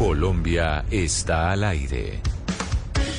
Colombia está al aire.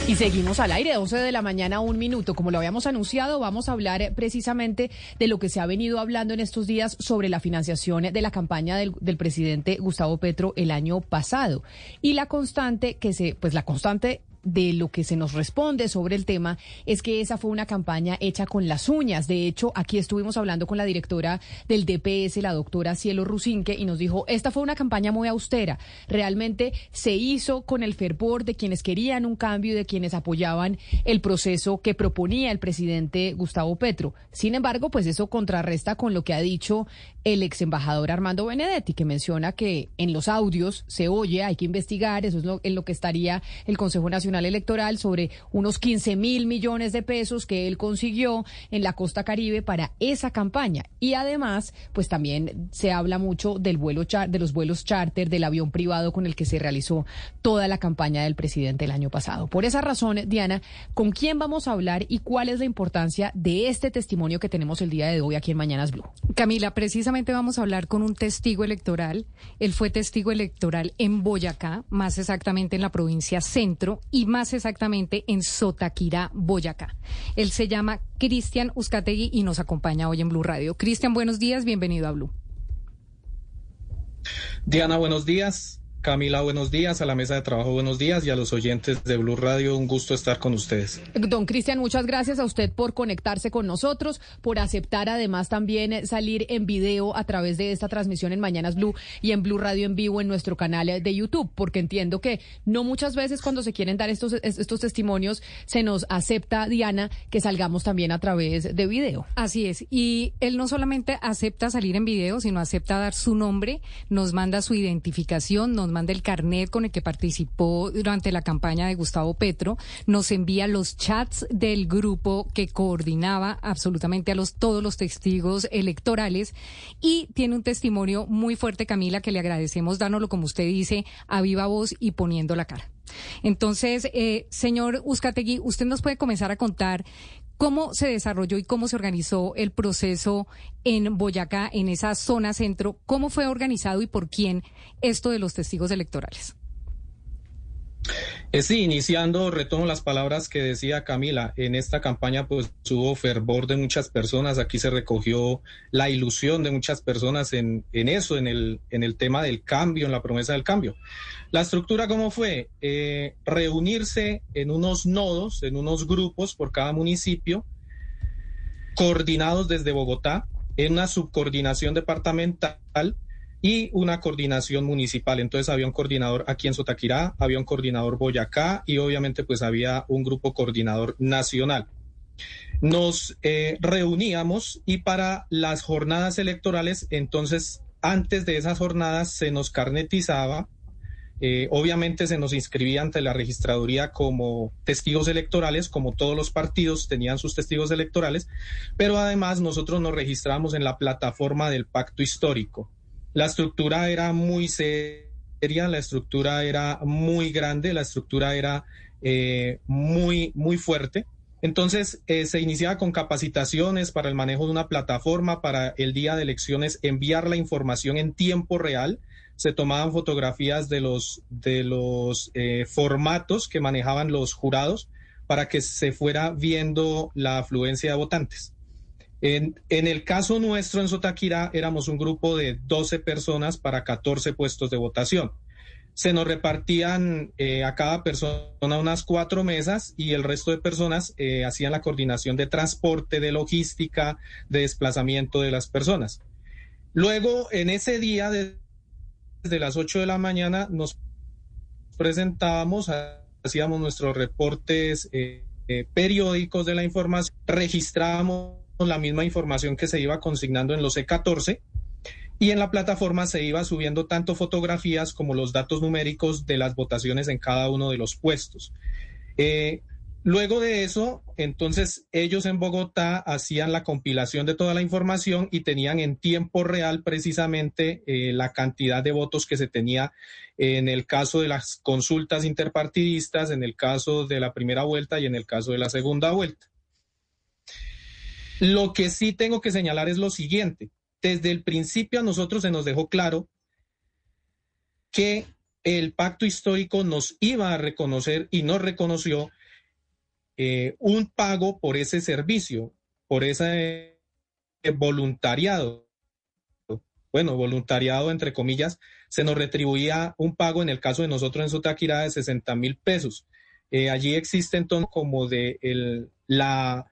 Y seguimos al aire, 12 de la mañana, un minuto. Como lo habíamos anunciado, vamos a hablar eh, precisamente de lo que se ha venido hablando en estos días sobre la financiación de la campaña del, del, presidente Gustavo Petro el año pasado. Y la constante que se, pues la constante de lo que se nos responde sobre el tema es que esa fue una campaña hecha con las uñas. De hecho, aquí estuvimos hablando con la directora del DPS, la doctora Cielo Rusinque, y nos dijo, esta fue una campaña muy austera. Realmente se hizo con el fervor de quienes querían un cambio y de quienes apoyaban el proceso que proponía el presidente Gustavo Petro. Sin embargo, pues eso contrarresta con lo que ha dicho el ex embajador Armando Benedetti, que menciona que en los audios se oye, hay que investigar, eso es lo, en lo que estaría el Consejo Nacional Electoral sobre unos 15 mil millones de pesos que él consiguió en la costa caribe para esa campaña. Y además, pues también se habla mucho del vuelo de los vuelos charter, del avión privado con el que se realizó toda la campaña del presidente el año pasado. Por esa razón, Diana, ¿con quién vamos a hablar y cuál es la importancia de este testimonio que tenemos el día de hoy aquí en Mañanas Blue? Camila, precisamente vamos a hablar con un testigo electoral. Él fue testigo electoral en Boyacá, más exactamente en la provincia Centro y más exactamente en Sotaquirá, Boyacá. Él se llama Cristian Uzcategui y nos acompaña hoy en Blue Radio. Cristian, buenos días, bienvenido a Blue. Diana, buenos días. Camila, buenos días, a la mesa de trabajo, buenos días y a los oyentes de Blue Radio, un gusto estar con ustedes. Don Cristian, muchas gracias a usted por conectarse con nosotros, por aceptar además también salir en video a través de esta transmisión en Mañanas Blue y en Blue Radio en vivo en nuestro canal de YouTube, porque entiendo que no muchas veces cuando se quieren dar estos, estos testimonios se nos acepta, Diana, que salgamos también a través de video. Así es, y él no solamente acepta salir en video, sino acepta dar su nombre, nos manda su identificación, nos manda el carnet con el que participó durante la campaña de Gustavo Petro, nos envía los chats del grupo que coordinaba absolutamente a los todos los testigos electorales y tiene un testimonio muy fuerte, Camila, que le agradecemos dándolo, como usted dice, a viva voz y poniendo la cara. Entonces, eh, señor Uzcategui, usted nos puede comenzar a contar ¿Cómo se desarrolló y cómo se organizó el proceso en Boyacá, en esa zona centro? ¿Cómo fue organizado y por quién esto de los testigos electorales? Eh, sí, iniciando, retomo las palabras que decía Camila. En esta campaña, pues hubo fervor de muchas personas. Aquí se recogió la ilusión de muchas personas en, en eso, en el, en el tema del cambio, en la promesa del cambio. La estructura, ¿cómo fue? Eh, reunirse en unos nodos, en unos grupos por cada municipio, coordinados desde Bogotá, en una subcoordinación departamental y una coordinación municipal. Entonces había un coordinador aquí en Sotaquirá, había un coordinador Boyacá y obviamente pues había un grupo coordinador nacional. Nos eh, reuníamos y para las jornadas electorales, entonces antes de esas jornadas se nos carnetizaba, eh, obviamente se nos inscribía ante la registraduría como testigos electorales, como todos los partidos tenían sus testigos electorales, pero además nosotros nos registramos en la plataforma del pacto histórico. La estructura era muy seria, la estructura era muy grande, la estructura era eh, muy, muy fuerte. Entonces, eh, se iniciaba con capacitaciones para el manejo de una plataforma, para el día de elecciones enviar la información en tiempo real. Se tomaban fotografías de los, de los eh, formatos que manejaban los jurados para que se fuera viendo la afluencia de votantes. En, el caso nuestro en Sotaquirá éramos un grupo de 12 personas para 14 puestos de votación. Se nos repartían eh, a cada persona unas cuatro mesas y el resto de personas eh, hacían la coordinación de transporte, de logística, de desplazamiento de las personas. Luego, en ese día, desde las 8 de la mañana, nos presentábamos, hacíamos nuestros reportes eh, periódicos de la información, registrábamos la misma información que se iba consignando en los E14 y en la plataforma se iba subiendo tanto fotografías como los datos numéricos de las votaciones en cada uno de los puestos. Eh, luego de eso, entonces ellos en Bogotá hacían la compilación de toda la información y tenían en tiempo real precisamente eh, la cantidad de votos que se tenía en el caso de las consultas interpartidistas, en el caso de la primera vuelta y en el caso de la segunda vuelta. Lo que sí tengo que señalar es lo siguiente. Desde el principio a nosotros se nos dejó claro que el pacto histórico nos iba a reconocer y nos reconoció eh, un pago por ese servicio, por ese voluntariado. Bueno, voluntariado entre comillas, se nos retribuía un pago en el caso de nosotros en Sotaquirá de 60 mil pesos. Eh, allí existe entonces como de la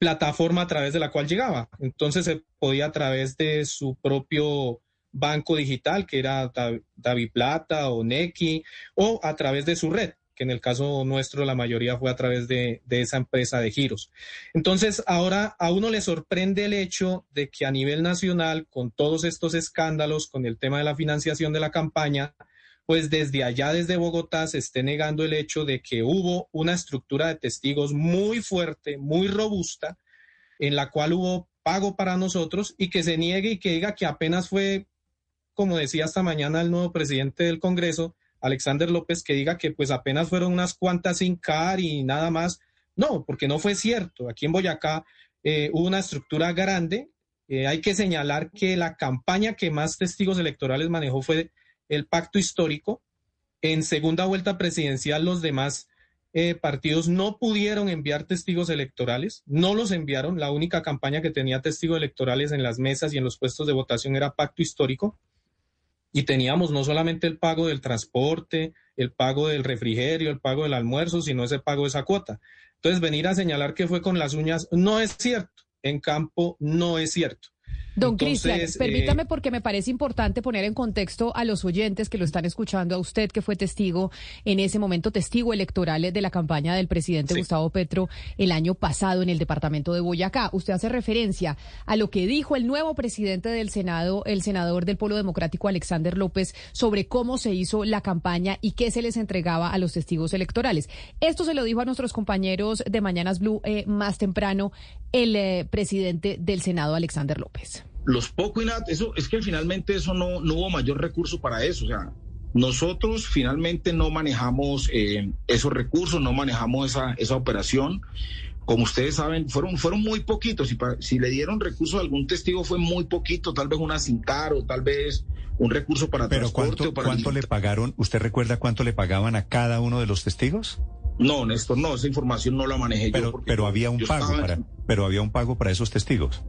plataforma a través de la cual llegaba. Entonces se podía a través de su propio banco digital, que era Davi Plata o Neki, o a través de su red que en el caso nuestro la mayoría fue a través de, de, esa empresa de giros. Entonces, ahora a uno le sorprende el hecho de que a nivel nacional, con todos estos escándalos, con el tema de la financiación de la campaña, pues desde allá, desde Bogotá, se esté negando el hecho de que hubo una estructura de testigos muy fuerte, muy robusta, en la cual hubo pago para nosotros y que se niegue y que diga que apenas fue, como decía esta mañana el nuevo presidente del Congreso, Alexander López que diga que pues apenas fueron unas cuantas sin CAR y nada más. No, porque no fue cierto. Aquí en Boyacá eh, hubo una estructura grande. Eh, hay que señalar que la campaña que más testigos electorales manejó fue el pacto histórico. En segunda vuelta presidencial los demás eh, partidos no pudieron enviar testigos electorales, no los enviaron. La única campaña que tenía testigos electorales en las mesas y en los puestos de votación era pacto histórico y teníamos no solamente el pago del transporte, el pago del refrigerio, el pago del almuerzo, sino ese pago de esa cuota. Entonces, venir a señalar que fue con las uñas no es cierto. En campo no es cierto. Don Cristian, permítame eh, porque me parece importante poner en contexto a los oyentes que lo están escuchando, a usted que fue testigo en ese momento, testigo electoral de la campaña del presidente Gustavo Petro el año pasado en el departamento de Boyacá. Usted hace referencia a lo que dijo el nuevo presidente del Senado, el senador del Polo Democrático Alexander López, sobre cómo se hizo la campaña y qué se les entregaba a los testigos electorales. Esto se lo dijo a nuestros compañeros de Mañanas Blue eh, más temprano el eh, presidente del Senado, Alexander López los poco y nada, eso es que finalmente eso no, hubo mayor recurso para eso, o sea, nosotros finalmente no manejamos eh, esos recursos, no manejamos esa, esa operación. Como ustedes saben, fueron, fueron muy poquitos. Si, si le dieron recursos a algún testigo fue muy poquito, tal vez una cintar o tal vez un recurso para ¿Pero transporte. ¿cuánto, o para ¿cuánto le pagaron? ¿Usted recuerda cuánto le pagaban a cada uno de los testigos? No, Néstor, no, esa información no la manejé pero, yo. Pero había un pago para, pero había un pago para esos testigos.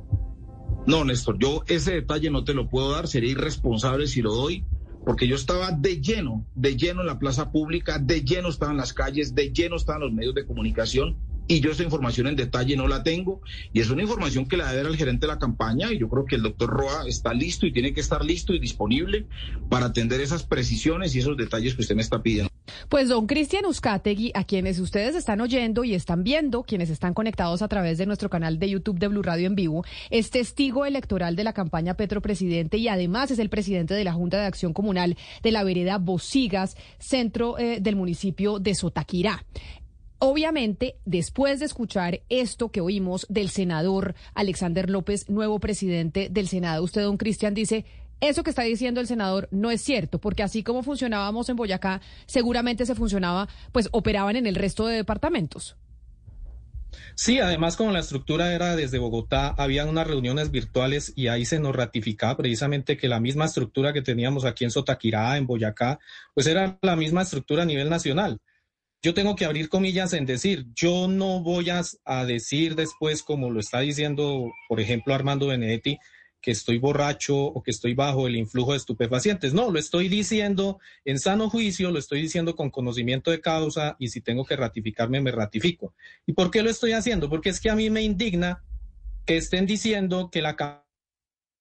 No, Néstor, yo ese detalle no te lo puedo dar, sería irresponsable si lo doy, porque yo estaba de lleno, de lleno en la plaza pública, de lleno estaba en las calles, de lleno estaban los medios de comunicación y yo esa información en detalle no la tengo y es una información que la debe dar el gerente de la campaña y yo creo que el doctor Roa está listo y tiene que estar listo y disponible para atender esas precisiones y esos detalles que usted me está pidiendo. Pues don Cristian Uzcategui, a quienes ustedes están oyendo y están viendo, quienes están conectados a través de nuestro canal de YouTube de Blue Radio en vivo, es testigo electoral de la campaña Petro Presidente y además es el presidente de la Junta de Acción Comunal de la vereda Bosigas, centro eh, del municipio de Sotaquirá. Obviamente, después de escuchar esto que oímos del senador Alexander López, nuevo presidente del Senado, usted, don Cristian, dice, eso que está diciendo el senador no es cierto, porque así como funcionábamos en Boyacá, seguramente se funcionaba, pues operaban en el resto de departamentos. Sí, además como la estructura era desde Bogotá, habían unas reuniones virtuales y ahí se nos ratificaba precisamente que la misma estructura que teníamos aquí en Sotaquirá, en Boyacá, pues era la misma estructura a nivel nacional yo tengo que abrir comillas en decir, yo no voy a, decir después, como lo está diciendo, por ejemplo, Armando Benedetti, que estoy borracho o que estoy bajo el influjo de estupefacientes. No, lo estoy diciendo en sano juicio, lo estoy diciendo con conocimiento de causa y si tengo que ratificarme, me ratifico. ¿Y por qué lo estoy haciendo? Porque es que a mí me indigna que estén diciendo que la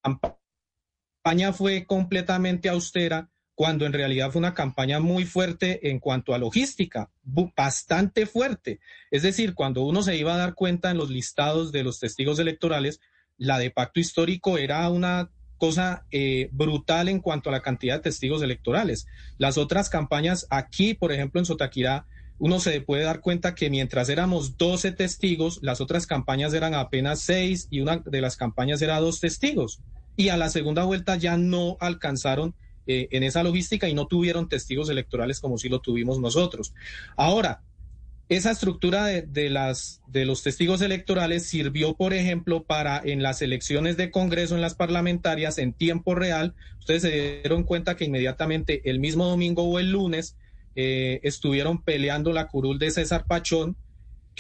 campaña fue completamente austera cuando en realidad fue una campaña muy fuerte en cuanto a logística, bastante fuerte. Es decir, cuando uno se iba a dar cuenta en los listados de los testigos electorales, la de pacto histórico era una cosa eh, brutal en cuanto a la cantidad de testigos electorales. Las otras campañas aquí, por ejemplo, en Sotaquirá, uno se puede dar cuenta que mientras éramos 12 testigos, las otras campañas eran apenas 6 y una de las campañas era dos testigos. Y a la segunda vuelta ya no alcanzaron eh, en esa logística y no tuvieron testigos electorales como si lo tuvimos nosotros. Ahora, esa estructura de, las, de los testigos electorales sirvió, por ejemplo, para en las elecciones de Congreso, en las parlamentarias, en tiempo real. Ustedes se dieron cuenta que inmediatamente el mismo domingo o el lunes eh, estuvieron peleando la curul de César Pachón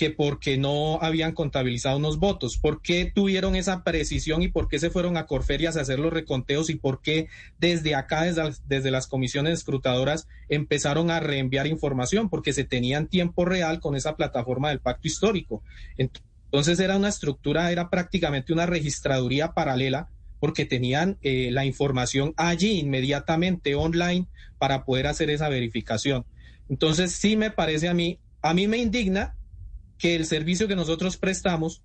que porque no habían contabilizado unos votos. ¿Por qué tuvieron esa precisión y por qué se fueron a Corferias a hacer los reconteos y por qué desde acá, desde, desde las comisiones escrutadoras, empezaron a reenviar información? Porque se tenían tiempo real con esa plataforma del pacto histórico. Entonces era una estructura, era prácticamente una registraduría paralela porque tenían eh, la información allí inmediatamente online para poder hacer esa verificación. Entonces sí me parece a mí, a mí me indigna que el servicio que nosotros prestamos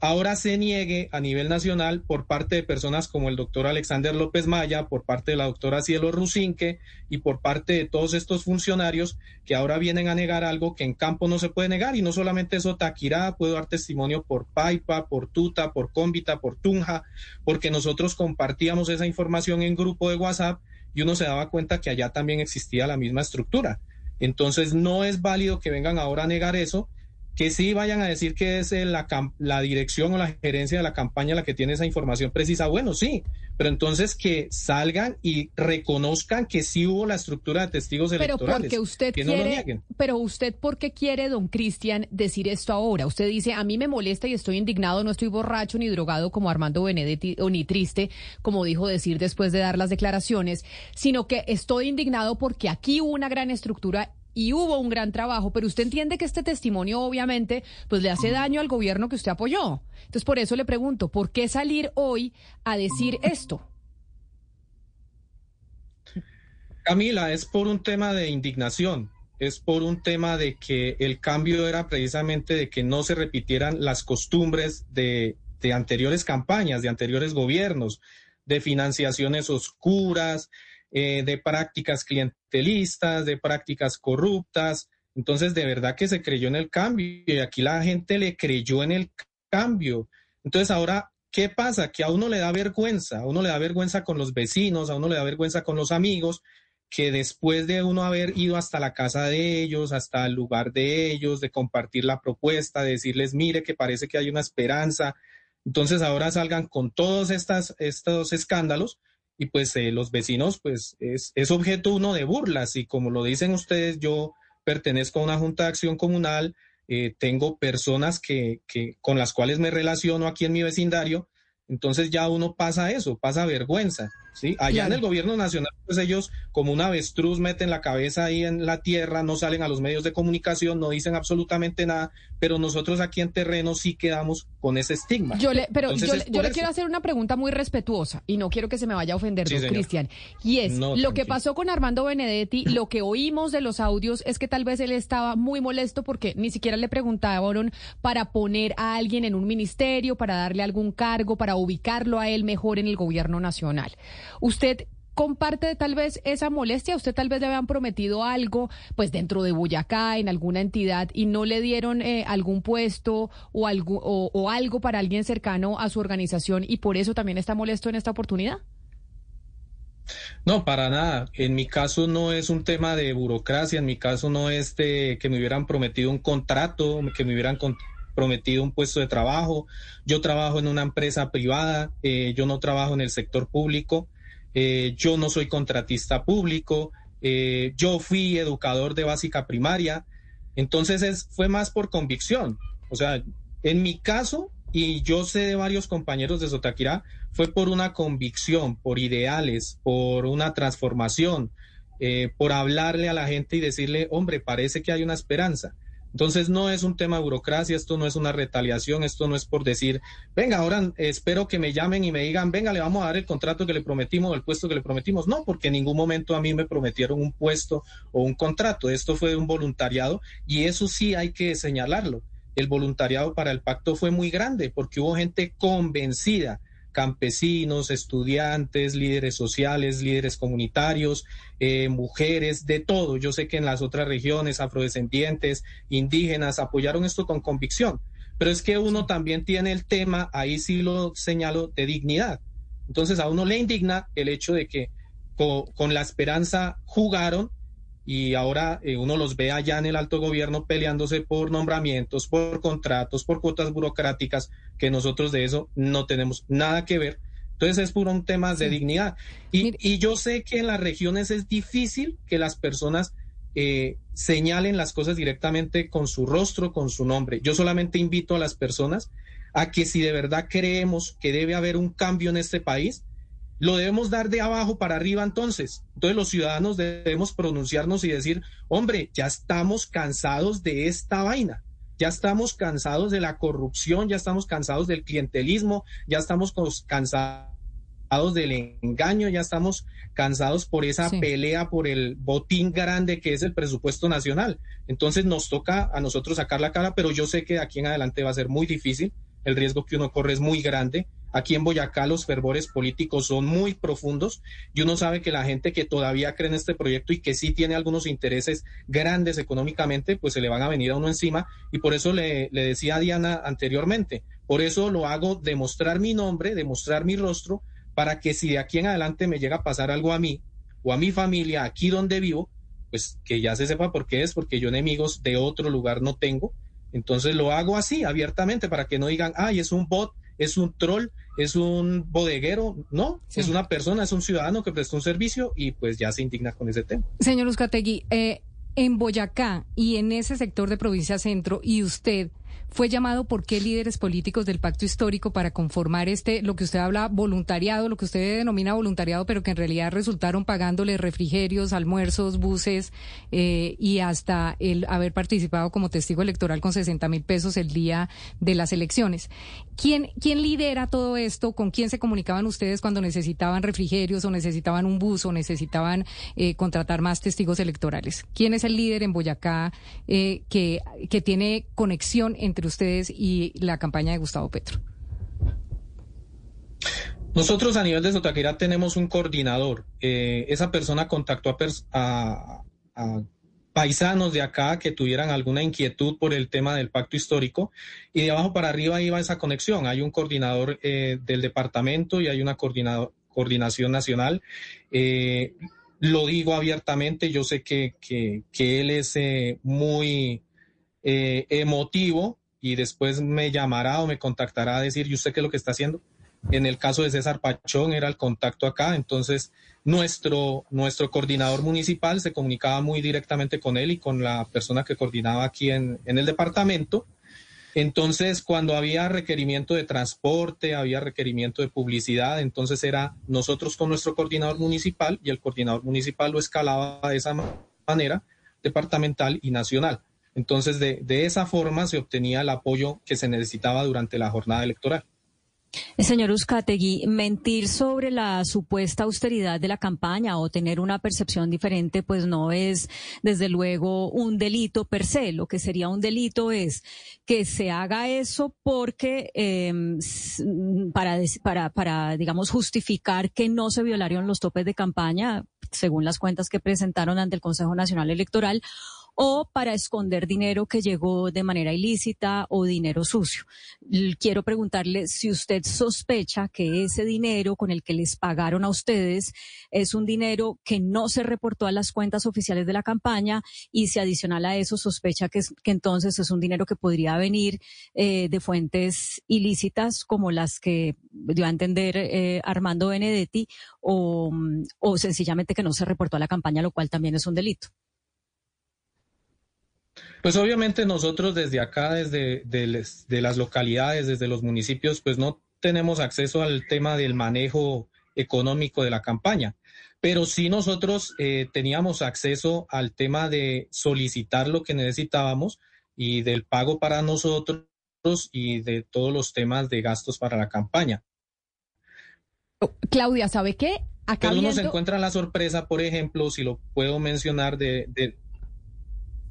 ahora se niegue a nivel nacional por parte de personas como el doctor Alexander López Maya, por parte de la doctora Cielo Rusinque y por parte de todos estos funcionarios que ahora vienen a negar algo que en campo no se puede negar. Y no solamente eso, Taquirá, puedo dar testimonio por Paipa, por Tuta, por Cómbita, por Tunja, porque nosotros compartíamos esa información en grupo de WhatsApp y uno se daba cuenta que allá también existía la misma estructura. Entonces no es válido que vengan ahora a negar eso que sí vayan a decir que es la, la dirección o la gerencia de la campaña la que tiene esa información precisa. Bueno, sí, pero entonces que salgan y reconozcan que sí hubo la estructura de testigos pero electorales. Porque usted que quiere, no lo nieguen. Pero usted, ¿por qué quiere, don Cristian, decir esto ahora? Usted dice, a mí me molesta y estoy indignado, no estoy borracho ni drogado como Armando Benedetti o ni triste, como dijo decir después de dar las declaraciones, sino que estoy indignado porque aquí hubo una gran estructura y hubo un gran trabajo, pero usted entiende que este testimonio obviamente pues le hace daño al gobierno que usted apoyó. Entonces por eso le pregunto, ¿por qué salir hoy a decir esto? Camila, es por un tema de indignación, es por un tema de que el cambio era precisamente de que no se repitieran las costumbres de, de anteriores campañas, de anteriores gobiernos, de financiaciones oscuras, eh, de prácticas clientelistas, de prácticas corruptas. Entonces, de verdad que se creyó en el cambio y aquí la gente le creyó en el cambio. Entonces, ahora, ¿qué pasa? Que a uno le da vergüenza, a uno le da vergüenza con los vecinos, a uno le da vergüenza con los amigos, que después de uno haber ido hasta la casa de ellos, hasta el lugar de ellos, de compartir la propuesta, de decirles, mire, que parece que hay una esperanza, entonces ahora salgan con todos estas, estos escándalos y pues eh, los vecinos pues es, es objeto uno de burlas y como lo dicen ustedes, yo pertenezco a una junta de acción comunal, eh, tengo personas que, que, con las cuales me relaciono aquí en mi vecindario, entonces ya uno pasa eso, pasa vergüenza. ¿Sí? Allá en el gobierno nacional, pues ellos como una avestruz meten la cabeza ahí en la tierra, no salen a los medios de comunicación, no dicen absolutamente nada, pero nosotros aquí en terreno sí quedamos con ese estigma. Yo le, pero yo, le quiero hacer una pregunta muy respetuosa y no quiero que se me vaya a ofender, Cristian. Y es, lo que pasó con Armando Benedetti, lo que oímos de los audios es que tal vez él estaba muy molesto porque ni siquiera le preguntaron para poner a alguien en un ministerio, para darle algún cargo, para ubicarlo a él mejor en el gobierno nacional. ¿Usted comparte tal vez esa molestia? ¿Usted tal vez le habían prometido algo, pues dentro de Boyacá, en alguna entidad, y no le dieron eh, algún puesto o algo, o, algo para alguien cercano a su organización y por eso también está molesto en esta oportunidad? No, para nada. En mi caso no es un tema de burocracia, en mi caso no es de que me hubieran prometido un contrato, que me hubieran prometido un puesto de trabajo. Yo trabajo en una empresa privada, eh, yo no trabajo en el sector público. Eh, yo no soy contratista público, eh, yo fui educador de básica primaria, entonces es, fue más por convicción. O sea, en mi caso, y yo sé de varios compañeros de Sotaquirá, fue por una convicción, por ideales, por una transformación, eh, por hablarle a la gente y decirle, hombre, parece que hay una esperanza. Entonces no es un tema de burocracia, esto no es una retaliación, esto no es por decir, venga, ahora espero que me llamen y me digan, venga, le vamos a dar el contrato que le prometimos o el puesto que le prometimos. No, porque en ningún momento a mí me prometieron un puesto o un contrato. Esto fue un voluntariado y eso sí hay que señalarlo. El voluntariado para el pacto fue muy grande porque hubo gente convencida campesinos, estudiantes, líderes sociales, líderes comunitarios, eh, mujeres, de todo. Yo sé que en las otras regiones, afrodescendientes, indígenas, apoyaron esto con convicción. Pero es que uno también tiene el tema, ahí sí lo señalo, de dignidad. Entonces a uno le indigna el hecho de que con, la esperanza jugaron y ahora eh, uno los ve allá en el alto gobierno peleándose por nombramientos, por contratos, por cuotas burocráticas, que nosotros de eso no tenemos nada que ver. Entonces es puro un tema de dignidad. Y, y, yo sé que en las regiones es difícil que las personas eh, señalen las cosas directamente con su rostro, con su nombre. Yo solamente invito a las personas a que si de verdad creemos que debe haber un cambio en este país, lo debemos dar de abajo para arriba entonces. Entonces los ciudadanos debemos pronunciarnos y decir, hombre, ya estamos cansados de esta vaina. Ya estamos cansados de la corrupción, ya estamos cansados del clientelismo, ya estamos cansados del engaño, ya estamos cansados por esa pelea, por el botín grande que es el presupuesto nacional. Entonces nos toca a nosotros sacar la cara, pero yo sé que de aquí en adelante va a ser muy difícil, el riesgo que uno corre es muy grande. Aquí en Boyacá los fervores políticos son muy profundos y uno sabe que la gente que todavía cree en este proyecto y que sí tiene algunos intereses grandes económicamente, pues se le van a venir a uno encima y por eso le, decía a Diana anteriormente, por eso lo hago demostrar mi nombre, demostrar mi rostro para que si de aquí en adelante me llega a pasar algo a mí o a mi familia aquí donde vivo, pues que ya se sepa por qué es, porque yo enemigos de otro lugar no tengo. Entonces lo hago así, abiertamente, para que no digan, ay, es un bot, es un troll, es un bodeguero. No, es una persona, es un ciudadano que prestó un servicio y pues ya se indigna con ese tema. Señor Uzcategui, eh, en Boyacá y en ese sector de provincia centro, y usted fue llamado por qué líderes políticos del pacto histórico para conformar este, lo que usted habla, voluntariado, lo que usted denomina voluntariado, pero que en realidad resultaron pagándole refrigerios, almuerzos, buses eh, y hasta el haber participado como testigo electoral con 60 mil pesos el día de las elecciones. ¿Quién, ¿Quién lidera todo esto? ¿Con quién se comunicaban ustedes cuando necesitaban refrigerios o necesitaban un bus o necesitaban eh, contratar más testigos electorales? ¿Quién es el líder en Boyacá eh, que, que tiene conexión entre ustedes y la campaña de Gustavo Petro? Nosotros a nivel de Sotaquira tenemos un coordinador. Eh, esa persona contactó a, paisanos de acá que tuvieran alguna inquietud por el tema del pacto histórico y de abajo para arriba iba esa conexión. Hay un coordinador eh, del departamento y hay una coordinación nacional. Eh, lo digo abiertamente, yo sé que, que él es muy emotivo y después me llamará o me contactará a decir, ¿y usted qué es lo que está haciendo? En el caso de César Pachón era el contacto acá, entonces nuestro, nuestro coordinador municipal se comunicaba muy directamente con él y con la persona que coordinaba aquí en, en el departamento. Entonces, cuando había requerimiento de transporte, había requerimiento de publicidad, entonces era nosotros con nuestro coordinador municipal y el coordinador municipal lo escalaba de esa manera, departamental y nacional. Entonces, de, esa forma se obtenía el apoyo que se necesitaba durante la jornada electoral. Señor Uzcategui, mentir sobre la supuesta austeridad de la campaña o tener una percepción diferente, pues no es, desde luego, un delito per se. Lo que sería un delito es que se haga eso porque em, para, para, digamos, justificar que no se violaron los topes de campaña, según las cuentas que presentaron ante el Consejo Nacional Electoral, o para esconder dinero que llegó de manera ilícita o dinero sucio. Quiero preguntarle si usted sospecha que ese dinero con el que les pagaron a ustedes es un dinero que no se reportó a las cuentas oficiales de la campaña y si adicional a eso sospecha que, que entonces es un dinero que podría venir eh, de fuentes ilícitas como las que dio a entender eh, Armando Benedetti o, o sencillamente que no se reportó a la campaña, lo cual también es un delito. Pues obviamente nosotros desde acá, desde de, las localidades, desde los municipios, pues no tenemos acceso al tema del manejo económico de la campaña, pero sí nosotros eh, teníamos acceso al tema de solicitar lo que necesitábamos y del pago para nosotros y de todos los temas de gastos para la campaña. Claudia, ¿sabe qué? Acá Pero uno se encuentra la sorpresa, por ejemplo, si lo puedo mencionar, de,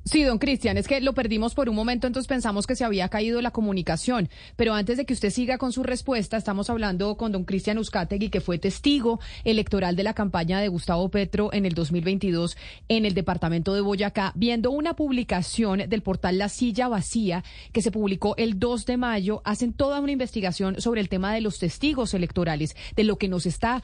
Sí, don Cristian, es que lo perdimos por un momento, entonces pensamos que se había caído la comunicación. Pero antes de que usted siga con su respuesta, estamos hablando con don Cristian Uzcategui, que fue testigo electoral de la campaña de Gustavo Petro en el 2022 en el departamento de Boyacá, viendo una publicación del portal La Silla Vacía que se publicó el 2 de mayo. Hacen toda una investigación sobre el tema de los testigos electorales, de lo que nos está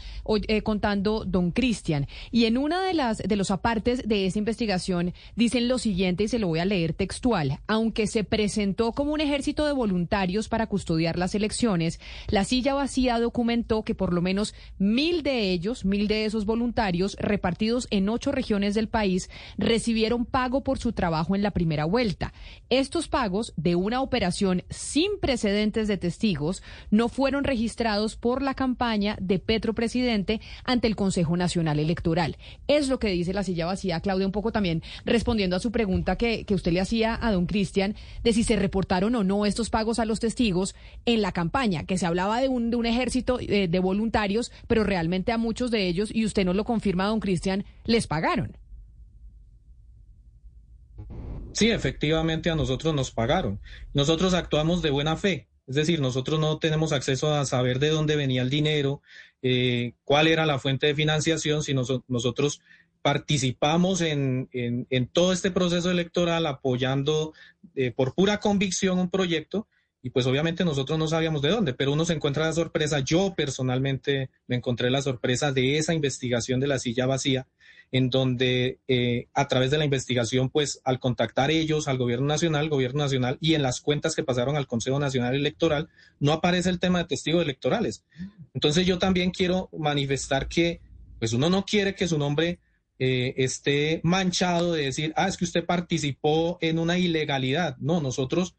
eh, contando don Cristian. Y en una de las de los apartes de esa investigación dicen lo siguiente y se lo voy a leer textual. Aunque se presentó como un ejército de voluntarios para custodiar las elecciones, la silla vacía documentó que por lo menos mil de ellos, mil de esos voluntarios, repartidos en ocho regiones del país, recibieron pago por su trabajo en la primera vuelta. Estos pagos de una operación sin precedentes de testigos no fueron registrados por la campaña de Petro Presidente ante el Consejo Nacional Electoral. Es lo que dice la silla vacía, Claudia, un poco también respondiendo a su pregunta que, usted le hacía a don Cristian de si se reportaron o no estos pagos a los testigos en la campaña, que se hablaba de un, ejército eh, de voluntarios, pero realmente a muchos de ellos, y usted no lo confirma, don Cristian, les pagaron. Sí, efectivamente a nosotros nos pagaron. Nosotros actuamos de buena fe. Es decir, nosotros no tenemos acceso a saber de dónde venía el dinero, eh, cuál era la fuente de financiación, si nosotros participamos en, en, todo este proceso electoral apoyando eh, por pura convicción un proyecto y pues obviamente nosotros no sabíamos de dónde, pero uno se encuentra la sorpresa, yo personalmente me encontré la sorpresa de esa investigación de la silla vacía, en donde eh, a través de la investigación, pues al contactar ellos al gobierno nacional, gobierno nacional y en las cuentas que pasaron al Consejo Nacional Electoral, no aparece el tema de testigos electorales. Entonces yo también quiero manifestar que pues uno no quiere que su nombre eh, esté manchado de decir, ah, es que usted participó en una ilegalidad. No, nosotros,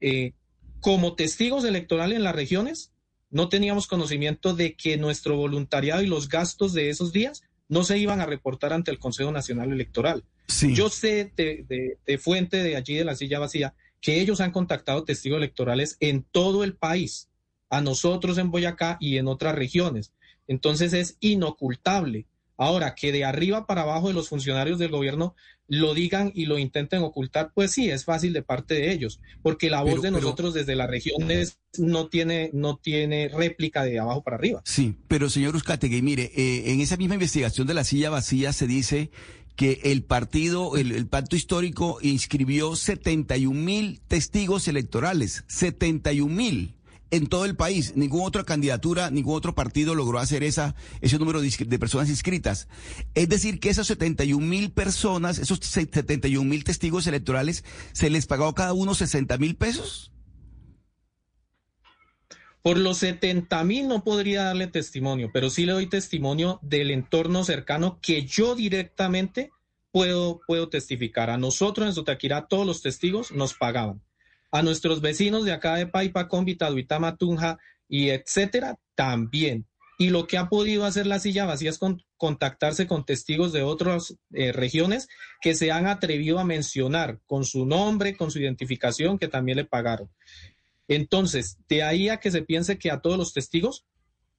eh, como testigos electorales en las regiones, no teníamos conocimiento de que nuestro voluntariado y los gastos de esos días no se iban a reportar ante el Consejo Nacional Electoral. Yo sé de, de, fuente de allí de la silla vacía que ellos han contactado testigos electorales en todo el país, a nosotros en Boyacá y en otras regiones. Entonces es inocultable. Ahora, que de arriba para abajo de los funcionarios del gobierno lo digan y lo intenten ocultar, pues sí, es fácil de parte de ellos, porque la voz de nosotros desde las regiones no tiene, no tiene réplica de abajo para arriba. Sí, pero señor Uzcategui, mire, eh, en esa misma investigación de la silla vacía se dice que el partido, el, el pacto histórico inscribió 71 mil testigos electorales, 71 mil en todo el país. Ninguna otra candidatura, ningún otro partido logró hacer esa, ese número de, personas inscritas. Es decir, que esas 71 mil personas, esos 71 mil testigos electorales, ¿se les pagó cada uno 60 mil pesos? Por los 70 mil no podría darle testimonio, pero sí le doy testimonio del entorno cercano que yo directamente puedo, puedo testificar. A nosotros en Sotaquirá todos los testigos nos pagaban a nuestros vecinos de acá de Paipa, Cómbita, Duitama, Tunja y etcétera, también. Y lo que ha podido hacer la silla vacía es contactarse con testigos de otras eh, regiones que se han atrevido a mencionar con su nombre, con su identificación, que también le pagaron. Entonces, de ahí a que se piense que a todos los testigos,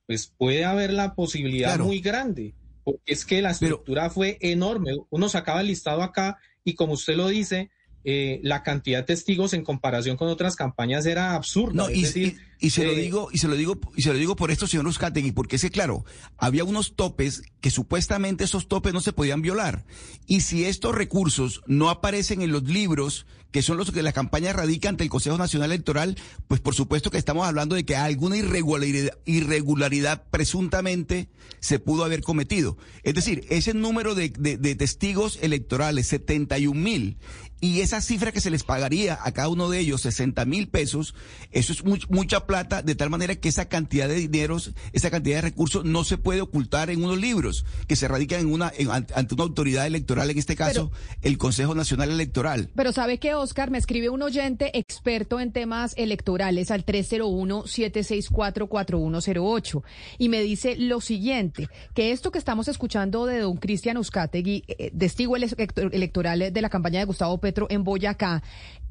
pues puede haber la posibilidad muy grande, porque es que la estructura fue enorme. Uno sacaba el listado acá y como usted lo dice, eh, la cantidad de testigos en comparación con otras campañas era absurda. y, se lo eh, digo, y se lo digo, y se lo digo por esto, señor Uzcategui, porque es que claro, había unos topes que supuestamente esos topes no se podían violar. Y si estos recursos no aparecen en los libros, que son los que la campaña radica ante el Consejo Nacional Electoral, pues por supuesto que estamos hablando de que alguna irregularidad, irregularidad presuntamente se pudo haber cometido. Es decir, ese número de, de testigos electorales, 71 mil, y esa cifra que se les pagaría a cada uno de ellos, 60 mil pesos, eso es mucha plata, de tal manera que esa cantidad de dineros, esa cantidad de recursos no se puede ocultar en unos libros que se radican en una, ante una autoridad electoral, en este caso, el Consejo Nacional Electoral. Pero sabe que, Oscar, me escribe un oyente experto en temas electorales al 301-764-4108 y me dice lo siguiente, que esto que estamos escuchando de don Cristian Uzcategui, eh, testigo electoral de la campaña de Gustavo Petro en Boyacá,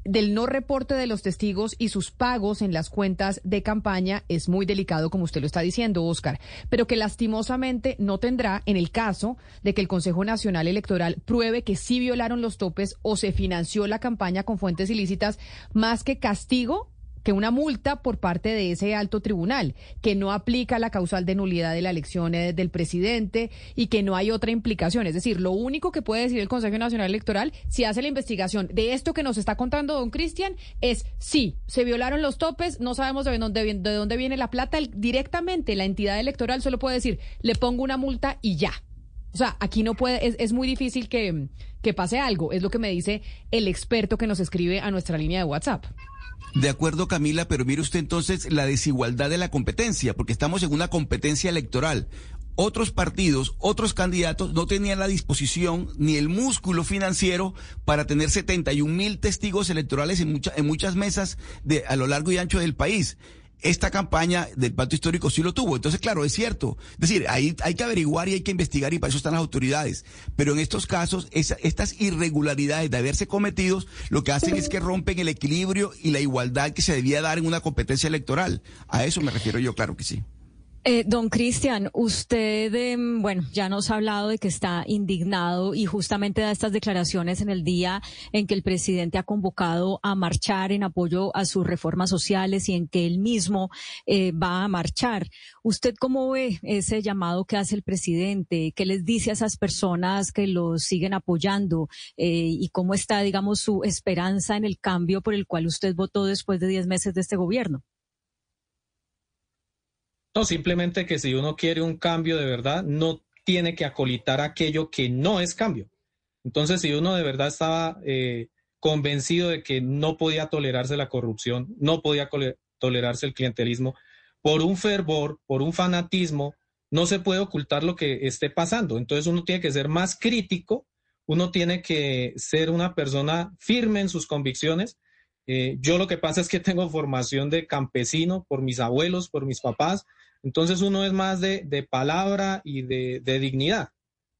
del no reporte de los testigos y sus pagos en las cuentas de campaña es muy delicado, como usted lo está diciendo, Oscar, pero que lastimosamente no tendrá en el caso de que el Consejo Nacional Electoral pruebe que sí violaron los topes o se financió la campaña con fuentes ilícitas, más que castigo que una multa por parte de ese alto tribunal, que no aplica la causal de nulidad de la elección eh, del presidente y que no hay otra implicación. Es decir, lo único que puede decir el Consejo Nacional Electoral, si hace la investigación de esto que nos está contando don Cristian, es sí, se violaron los topes, no sabemos de dónde, de dónde viene la plata, directamente la entidad electoral solo puede decir, le pongo una multa y ya. O sea, aquí no puede, es, es muy difícil que, que pase algo, es lo que me dice el experto que nos escribe a nuestra línea de WhatsApp. De acuerdo, Camila, pero mire usted entonces la desigualdad de la competencia, porque estamos en una competencia electoral. Otros partidos, otros candidatos no tenían la disposición ni el músculo financiero para tener 71 mil testigos electorales en, en muchas mesas de, a lo largo y ancho del país esta campaña del pacto histórico sí lo tuvo. Entonces, claro, es cierto. Es decir, ahí hay que averiguar y hay que investigar y para eso están las autoridades. Pero en estos casos, estas irregularidades de haberse cometidos, lo que hacen es que rompen el equilibrio y la igualdad que se debía dar en una competencia electoral. A eso me refiero yo, claro que sí. Eh, don Cristian, usted, em, bueno, ya nos ha hablado de que está indignado y justamente da estas declaraciones en el día en que el presidente ha convocado a marchar en apoyo a sus reformas sociales y en que él mismo eh, va a marchar. ¿Usted cómo ve ese llamado que hace el presidente? ¿Qué les dice a esas personas que lo siguen apoyando? Eh, ¿Y cómo está, digamos, su esperanza en el cambio por el cual usted votó después de diez meses de este gobierno? No, simplemente que si uno quiere un cambio de verdad, no tiene que acolitar aquello que no es cambio. Entonces, si uno de verdad estaba eh, convencido de que no podía tolerarse la corrupción, no podía tolerarse el clientelismo, por un fervor, por un fanatismo, no se puede ocultar lo que esté pasando. Entonces uno tiene que ser más crítico, uno tiene que ser una persona firme en sus convicciones. Eh, yo lo que pasa es que tengo formación de campesino por mis abuelos, por mis papás, entonces uno es más de, palabra y de, dignidad.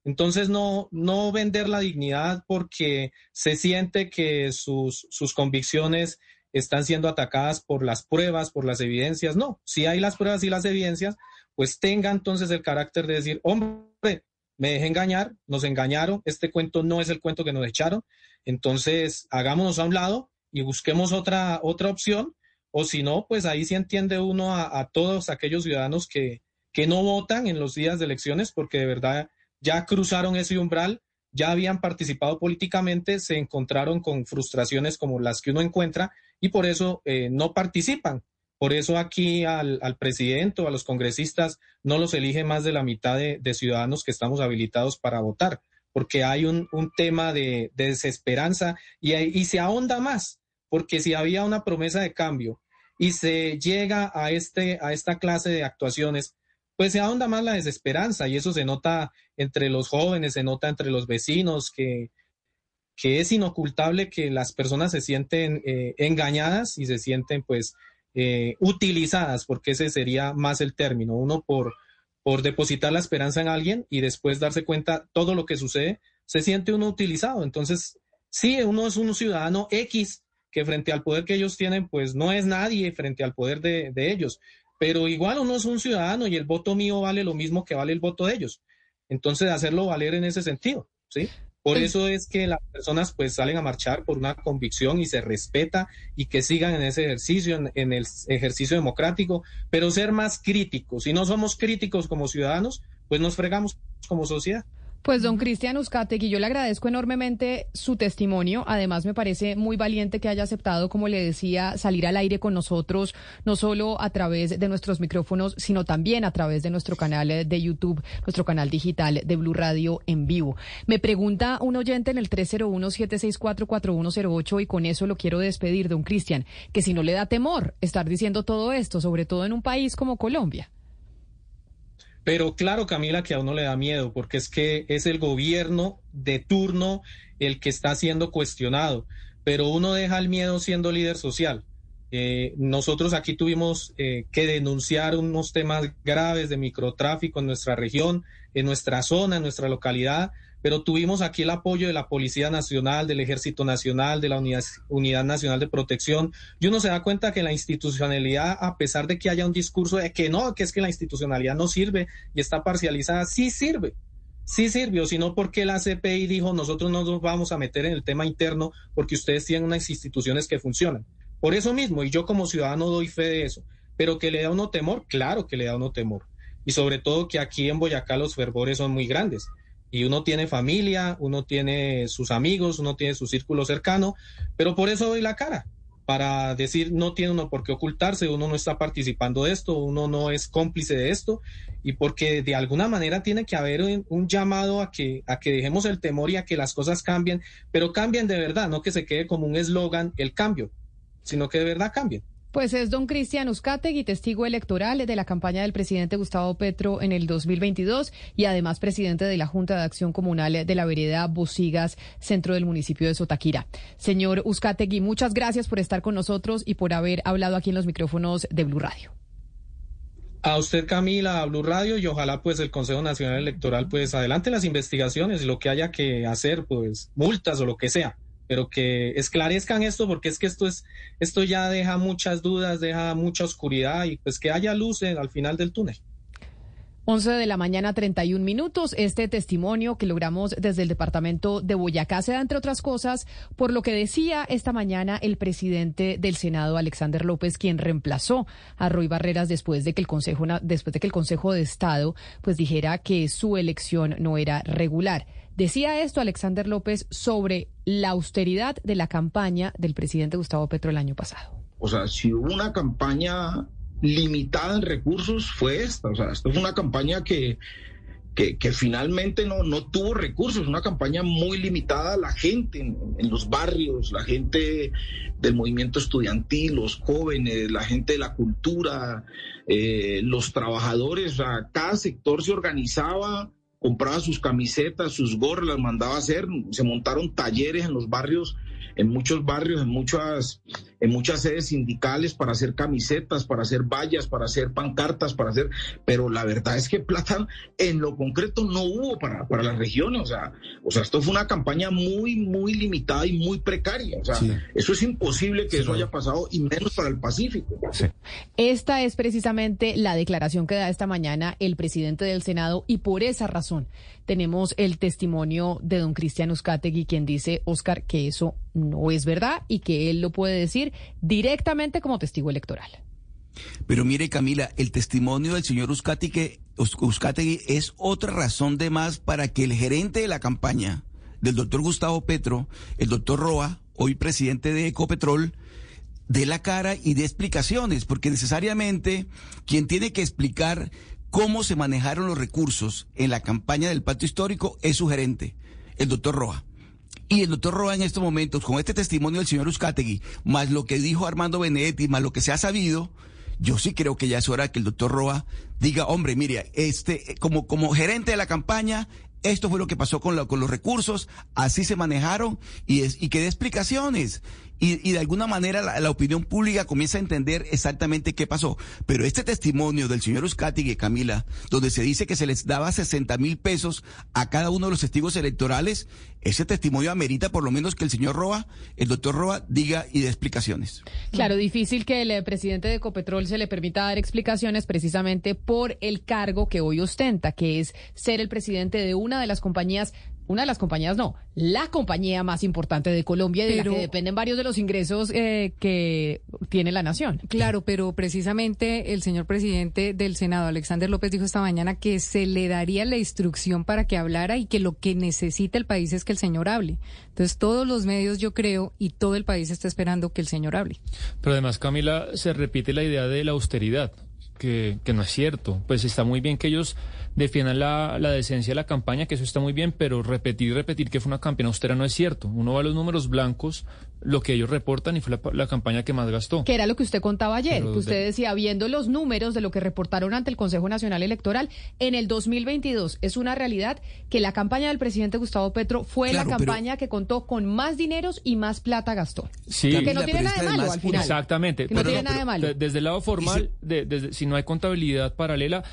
Entonces no, no vender la dignidad porque se siente que sus, sus convicciones están siendo atacadas por las pruebas, por las evidencias. No, si hay las pruebas y las evidencias, pues tenga entonces el carácter de decir, hombre, me dejé engañar, nos engañaron, este cuento no es el cuento que nos echaron, entonces hagámonos a un lado y busquemos otra, otra opción o si no, pues ahí sí entiende uno a, todos aquellos ciudadanos que, no votan en los días de elecciones porque de verdad ya cruzaron ese umbral, ya habían participado políticamente, se encontraron con frustraciones como las que uno encuentra y por eso eh, no participan. Por eso aquí al, presidente o a los congresistas no los elige más de la mitad de, ciudadanos que estamos habilitados para votar, porque hay un, tema de, desesperanza y se ahonda más porque si había una promesa de cambio y se llega a, este, a esta clase de actuaciones, pues se ahonda más la desesperanza y eso se nota entre los jóvenes, se nota entre los vecinos, que, que es inocultable que las personas se sienten eh, engañadas y se sienten pues eh, utilizadas, porque ese sería más el término, uno por, por depositar la esperanza en alguien y después darse cuenta todo lo que sucede, se siente uno utilizado. Entonces, sí, uno es un ciudadano X que frente al poder que ellos tienen, pues no es nadie frente al poder de, ellos. Pero igual uno es un ciudadano y el voto mío vale lo mismo que vale el voto de ellos. Entonces, hacerlo valer en ese sentido, ¿sí? Por eso es que las personas pues salen a marchar por una convicción y se respeta y que sigan en ese ejercicio, en, el ejercicio democrático, pero ser más críticos. Si no somos críticos como ciudadanos, pues nos fregamos como sociedad. Pues don Cristian Uzcategui, yo le agradezco enormemente su testimonio. Además, me parece muy valiente que haya aceptado, como le decía, salir al aire con nosotros, no solo a través de nuestros micrófonos, sino también a través de nuestro canal de YouTube, nuestro canal digital de Blue Radio en vivo. Me pregunta un oyente en el 301-764-4108 y con eso lo quiero despedir, don Cristian, que si no le da temor estar diciendo todo esto, sobre todo en un país como Colombia. Pero claro, Camila, que a uno le da miedo, porque es que es el gobierno de turno el que está siendo cuestionado, pero uno deja el miedo siendo líder social. Eh, nosotros aquí tuvimos eh, que denunciar unos temas graves de microtráfico en nuestra región, en nuestra zona, en nuestra localidad, pero tuvimos aquí el apoyo de la Policía Nacional, del Ejército Nacional, de la Unidad, Nacional de Protección, y uno se da cuenta que la institucionalidad, a pesar de que haya un discurso de que no, que es que la institucionalidad no sirve y está parcializada, sí sirve sí sirvió, sino porque la CPI dijo nosotros no nos vamos a meter en el tema interno porque ustedes tienen unas instituciones que funcionan. Por eso mismo, y yo como ciudadano doy fe de eso, pero que le da uno temor, claro que le da uno temor. Y sobre todo que aquí en Boyacá los fervores son muy grandes. Y uno tiene familia, uno tiene sus amigos, uno tiene su círculo cercano, pero por eso doy la cara para decir no tiene uno por qué ocultarse, uno no está participando de esto, uno no es cómplice de esto y porque de alguna manera tiene que haber un, llamado a que, a que dejemos el temor y a que las cosas cambien, pero cambien de verdad, no que se quede como un eslogan el cambio, sino que de verdad cambien. Pues es don Cristian Uzcategui, testigo electoral de la campaña del presidente Gustavo Petro en el 2022 y además presidente de la Junta de Acción Comunal de la vereda Bosigas, centro del municipio de Sotaquira. Señor Uzcategui, muchas gracias por estar con nosotros y por haber hablado aquí en los micrófonos de Blue Radio. A usted, Camila, a Blue Radio y ojalá pues el Consejo Nacional Electoral pues adelante las investigaciones y lo que haya que hacer, pues multas o lo que sea pero que esclarezcan esto porque es que esto es esto ya deja muchas dudas, deja mucha oscuridad y pues que haya luz al final del túnel. 11 de la mañana, 31 minutos. Este testimonio que logramos desde el departamento de Boyacá se da, entre otras cosas, por lo que decía esta mañana el presidente del Senado, Alexander López, quien reemplazó a Roy Barreras después de que el Consejo, después de que el Consejo de Estado pues dijera que su elección no era regular. Decía esto Alexander López sobre la austeridad de la campaña del presidente Gustavo Petro el año pasado. O sea, si hubo una campaña limitada en recursos, fue esta. O sea, esto fue una campaña que, que, finalmente no, no tuvo recursos, una campaña muy limitada. La gente en, los barrios, la gente del movimiento estudiantil, los jóvenes, la gente de la cultura, eh, los trabajadores, o sea, cada sector se organizaba compraba sus camisetas, sus gorras, las mandaba a hacer, se montaron talleres en los barrios, en muchos barrios, en muchas en muchas sedes sindicales para hacer camisetas, para hacer vallas, para hacer pancartas, para hacer, pero la verdad es que plata en lo concreto no hubo para, para las regiones, o sea, o sea, esto fue una campaña muy, muy limitada y muy precaria, o sea, eso es imposible que eso haya pasado y menos para el Pacífico. Esta es precisamente la declaración que da esta mañana el presidente del Senado y por esa razón tenemos el testimonio de don Cristian Uzcategui, quien dice, Oscar, que eso no es verdad y que él lo puede decir directamente como testigo electoral. Pero mire, Camila, el testimonio del señor Uzcategui, es otra razón de más para que el gerente de la campaña del doctor Gustavo Petro, el doctor Roa, hoy presidente de Ecopetrol, dé la cara y dé explicaciones, porque necesariamente quien tiene que explicar cómo se manejaron los recursos en la campaña del pacto histórico es su gerente, el doctor Roa. Y el doctor Roa en estos momentos, con este testimonio del señor Uzcategui, más lo que dijo Armando Benedetti, más lo que se ha sabido, yo sí creo que ya es hora que el doctor Roa diga, hombre, mire, este, como, como gerente de la campaña, esto fue lo que pasó con, los recursos, así se manejaron y, es, y que dé explicaciones. Y, de alguna manera la, opinión pública comienza a entender exactamente qué pasó. Pero este testimonio del señor y Camila, donde se dice que se les daba 60 mil pesos a cada uno de los testigos electorales, ese testimonio amerita por lo menos que el señor Roa, el doctor Roa, diga y dé explicaciones. Claro, difícil que el eh, presidente de Ecopetrol se le permita dar explicaciones precisamente por el cargo que hoy ostenta, que es ser el presidente de una de las compañías una de las compañías, no, la compañía más importante de Colombia y de la que dependen varios de los ingresos eh, que tiene la nación. Claro, pero precisamente el señor presidente del Senado, Alexander López, dijo esta mañana que se le daría la instrucción para que hablara y que lo que necesita el país es que el señor hable. Entonces, todos los medios, yo creo, y todo el país está esperando que el señor hable. Pero además, Camila, se repite la idea de la austeridad, que, que no es cierto. Pues está muy bien que ellos defiendan la, la, decencia de la campaña, que eso está muy bien, pero repetir y repetir que fue una campaña austera no es cierto. Uno va a los números blancos, lo que ellos reportan y fue la, campaña que más gastó. Que era lo que usted contaba ayer, que usted decía, viendo los números de lo que reportaron ante el Consejo Nacional Electoral, en el 2022 es una realidad que la campaña del presidente Gustavo Petro fue la campaña que contó con más dineros y más plata gastó. Sí, que no tiene nada de malo al final. Exactamente. no tiene nada de malo. Desde el lado formal, de, desde, si no hay contabilidad paralela,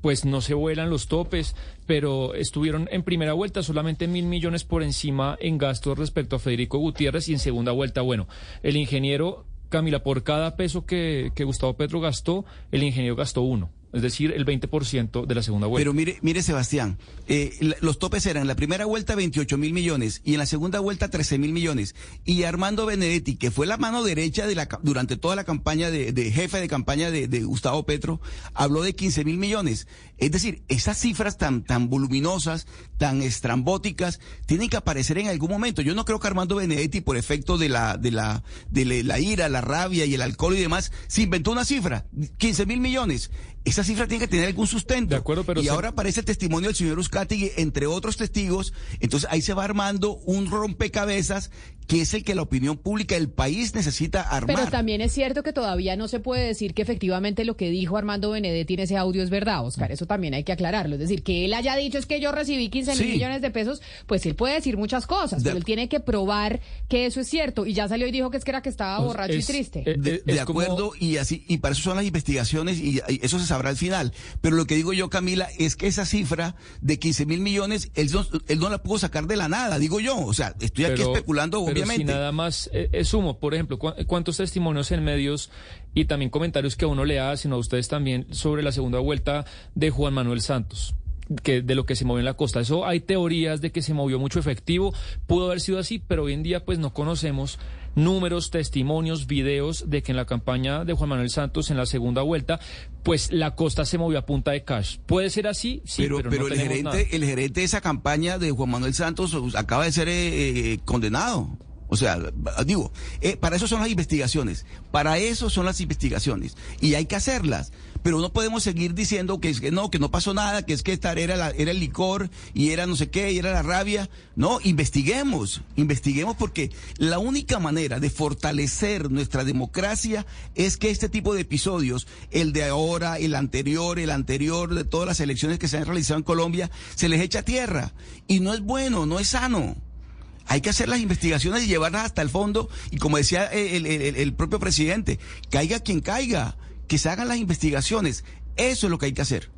pues no se vuelan los topes, pero estuvieron en primera vuelta solamente mil millones por encima en gastos respecto a Federico Gutiérrez y en segunda vuelta, bueno, el ingeniero Camila, por cada peso que, que Gustavo Petro gastó, el ingeniero gastó uno es decir, el 20% de la segunda vuelta. Pero mire, mire Sebastián, eh, los topes eran en la primera vuelta 28 mil millones y en la segunda vuelta 13 mil millones. Y Armando Benedetti, que fue la mano derecha de la, durante toda la campaña de, jefe de campaña de, Gustavo Petro, habló de 15 mil millones. Es decir, esas cifras tan, tan voluminosas, tan estrambóticas, tienen que aparecer en algún momento. Yo no creo que Armando Benedetti, por efecto de la, de la, de la ira, la rabia y el alcohol y demás, se inventó una cifra, 15 mil millones esa cifra tiene que tener algún sustento. De acuerdo, pero y ahora aparece el testimonio del señor Uzcategui, entre otros testigos. Entonces ahí se va armando un rompecabezas que es el que la opinión pública del país necesita armar. Pero también es cierto que todavía no se puede decir que efectivamente lo que dijo Armando Benedetti en ese audio es verdad, Oscar. Eso también hay que aclararlo. Es decir, que él haya dicho es que yo recibí 15 mil millones de pesos, pues él puede decir muchas cosas, pero él tiene que probar que eso es cierto. Y ya salió y dijo que es que era que estaba pues borracho y triste. Eh, de, acuerdo, y así, y para eso son las investigaciones y, eso se sabrá al final. Pero lo que digo yo, Camila, es que esa cifra de 15 mil millones, él no, la pudo sacar de la nada, digo yo. O sea, estoy aquí especulando, obviamente. nada más es eh, sumo, por ejemplo, cuántos testimonios en medios y también comentarios que a uno le hacen a ustedes también sobre la segunda vuelta de Juan Manuel Santos que de lo que se movió en la costa. Eso hay teorías de que se movió mucho efectivo, pudo haber sido así, pero hoy en día pues no conocemos números, testimonios, videos de que en la campaña de Juan Manuel Santos en la segunda vuelta, pues la costa se movió a punta de cash. ¿Puede ser así? Sí, pero, pero, el gerente, el gerente de esa campaña de Juan Manuel Santos acaba de ser eh, eh, condenado. O sea, digo, eh, para eso son las investigaciones, para eso son las investigaciones y hay que hacerlas, pero no podemos seguir diciendo que, es que no, que no pasó nada, que es que esta era, la, era el licor y era no sé qué, y era la rabia. No, investiguemos, investiguemos porque la única manera de fortalecer nuestra democracia es que este tipo de episodios, el de ahora, el anterior, el anterior, de todas las elecciones que se han realizado en Colombia, se les echa tierra y no es bueno, no es sano. Hay que hacer las investigaciones y llevarlas hasta el fondo. Y como decía el, propio presidente, caiga quien caiga, que se hagan las investigaciones. Eso es lo que hay que hacer.